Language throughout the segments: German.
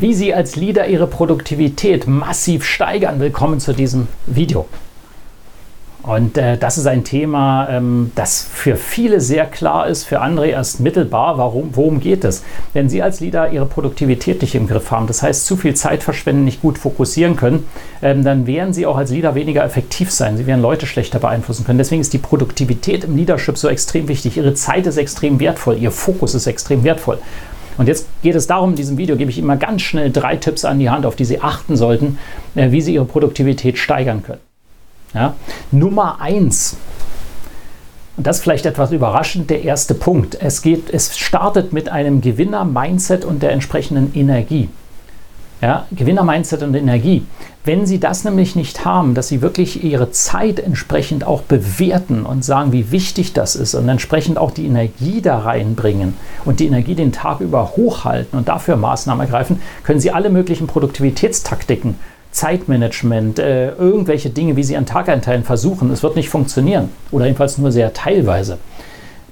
Wie Sie als Leader Ihre Produktivität massiv steigern. Willkommen zu diesem Video. Und äh, das ist ein Thema, ähm, das für viele sehr klar ist, für andere erst mittelbar. Warum, worum geht es? Wenn Sie als Leader Ihre Produktivität nicht im Griff haben, das heißt zu viel Zeit verschwenden, nicht gut fokussieren können, ähm, dann werden Sie auch als Leader weniger effektiv sein. Sie werden Leute schlechter beeinflussen können. Deswegen ist die Produktivität im Leadership so extrem wichtig. Ihre Zeit ist extrem wertvoll, Ihr Fokus ist extrem wertvoll. Und jetzt geht es darum, in diesem Video gebe ich immer ganz schnell drei Tipps an die Hand, auf die Sie achten sollten, äh, wie Sie Ihre Produktivität steigern können. Ja? Nummer eins. Und das ist vielleicht etwas überraschend, der erste Punkt. Es, geht, es startet mit einem Gewinner-Mindset und der entsprechenden Energie. Ja, Gewinner-Mindset und Energie. Wenn Sie das nämlich nicht haben, dass Sie wirklich Ihre Zeit entsprechend auch bewerten und sagen, wie wichtig das ist und entsprechend auch die Energie da reinbringen und die Energie den Tag über hochhalten und dafür Maßnahmen ergreifen, können Sie alle möglichen Produktivitätstaktiken, Zeitmanagement, äh, irgendwelche Dinge, wie Sie an Tag einteilen, versuchen. Es wird nicht funktionieren oder jedenfalls nur sehr teilweise.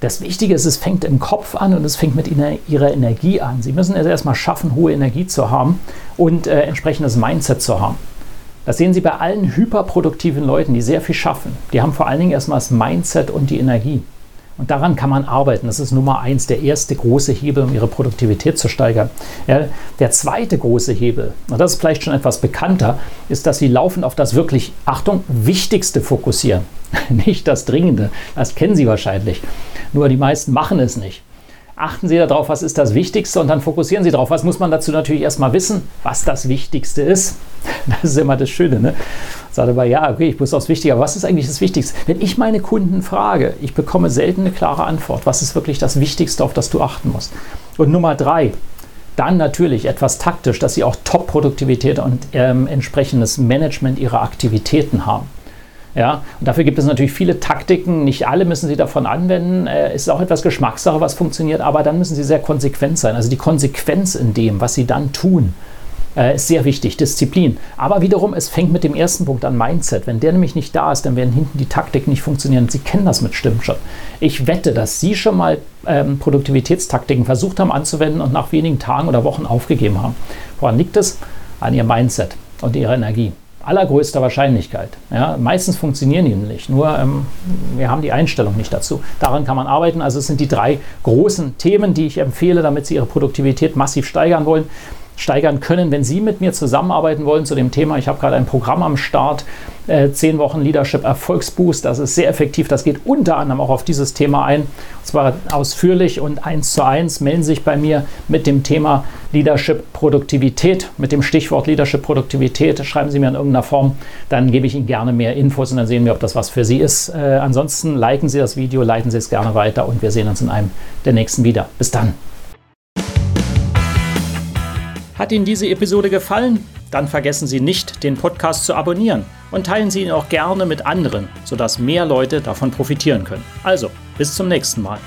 Das Wichtige ist, es fängt im Kopf an und es fängt mit ihrer Energie an. Sie müssen es erstmal schaffen, hohe Energie zu haben und äh, entsprechendes Mindset zu haben. Das sehen Sie bei allen hyperproduktiven Leuten, die sehr viel schaffen. Die haben vor allen Dingen erstmal das Mindset und die Energie. Und daran kann man arbeiten. Das ist Nummer eins, der erste große Hebel, um ihre Produktivität zu steigern. Ja, der zweite große Hebel, und das ist vielleicht schon etwas bekannter, ist, dass sie laufend auf das wirklich, Achtung, Wichtigste fokussieren. Nicht das Dringende. Das kennen Sie wahrscheinlich. Nur die meisten machen es nicht. Achten Sie darauf, was ist das Wichtigste und dann fokussieren Sie darauf. Was muss man dazu natürlich erstmal wissen, was das Wichtigste ist. Das ist immer das Schöne. Ne? Sagt aber, ja, okay, ich muss aufs Wichtige, aber was ist eigentlich das Wichtigste? Wenn ich meine Kunden frage, ich bekomme selten eine klare Antwort. Was ist wirklich das Wichtigste, auf das du achten musst? Und Nummer drei, dann natürlich etwas taktisch, dass sie auch Top-Produktivität und ähm, entsprechendes Management ihrer Aktivitäten haben. Ja, und dafür gibt es natürlich viele Taktiken. Nicht alle müssen Sie davon anwenden. Es äh, ist auch etwas Geschmackssache, was funktioniert, aber dann müssen Sie sehr konsequent sein. Also die Konsequenz in dem, was Sie dann tun, äh, ist sehr wichtig, Disziplin. Aber wiederum, es fängt mit dem ersten Punkt an, Mindset. Wenn der nämlich nicht da ist, dann werden hinten die Taktiken nicht funktionieren. Sie kennen das mit Stimmt schon. Ich wette, dass Sie schon mal ähm, Produktivitätstaktiken versucht haben anzuwenden und nach wenigen Tagen oder Wochen aufgegeben haben. Woran liegt es? An Ihrem Mindset und Ihrer Energie allergrößter Wahrscheinlichkeit. Ja, meistens funktionieren die nicht, nur ähm, wir haben die Einstellung nicht dazu. Daran kann man arbeiten. Also es sind die drei großen Themen, die ich empfehle, damit Sie Ihre Produktivität massiv steigern wollen steigern können. Wenn Sie mit mir zusammenarbeiten wollen zu dem Thema, ich habe gerade ein Programm am Start, äh, 10 Wochen Leadership Erfolgsboost, das ist sehr effektiv, das geht unter anderem auch auf dieses Thema ein, und zwar ausführlich und eins zu eins. Melden Sie sich bei mir mit dem Thema Leadership Produktivität, mit dem Stichwort Leadership Produktivität, schreiben Sie mir in irgendeiner Form, dann gebe ich Ihnen gerne mehr Infos und dann sehen wir, ob das was für Sie ist. Äh, ansonsten liken Sie das Video, leiten Sie es gerne weiter und wir sehen uns in einem der nächsten wieder. Bis dann. Hat Ihnen diese Episode gefallen? Dann vergessen Sie nicht, den Podcast zu abonnieren und teilen Sie ihn auch gerne mit anderen, sodass mehr Leute davon profitieren können. Also, bis zum nächsten Mal.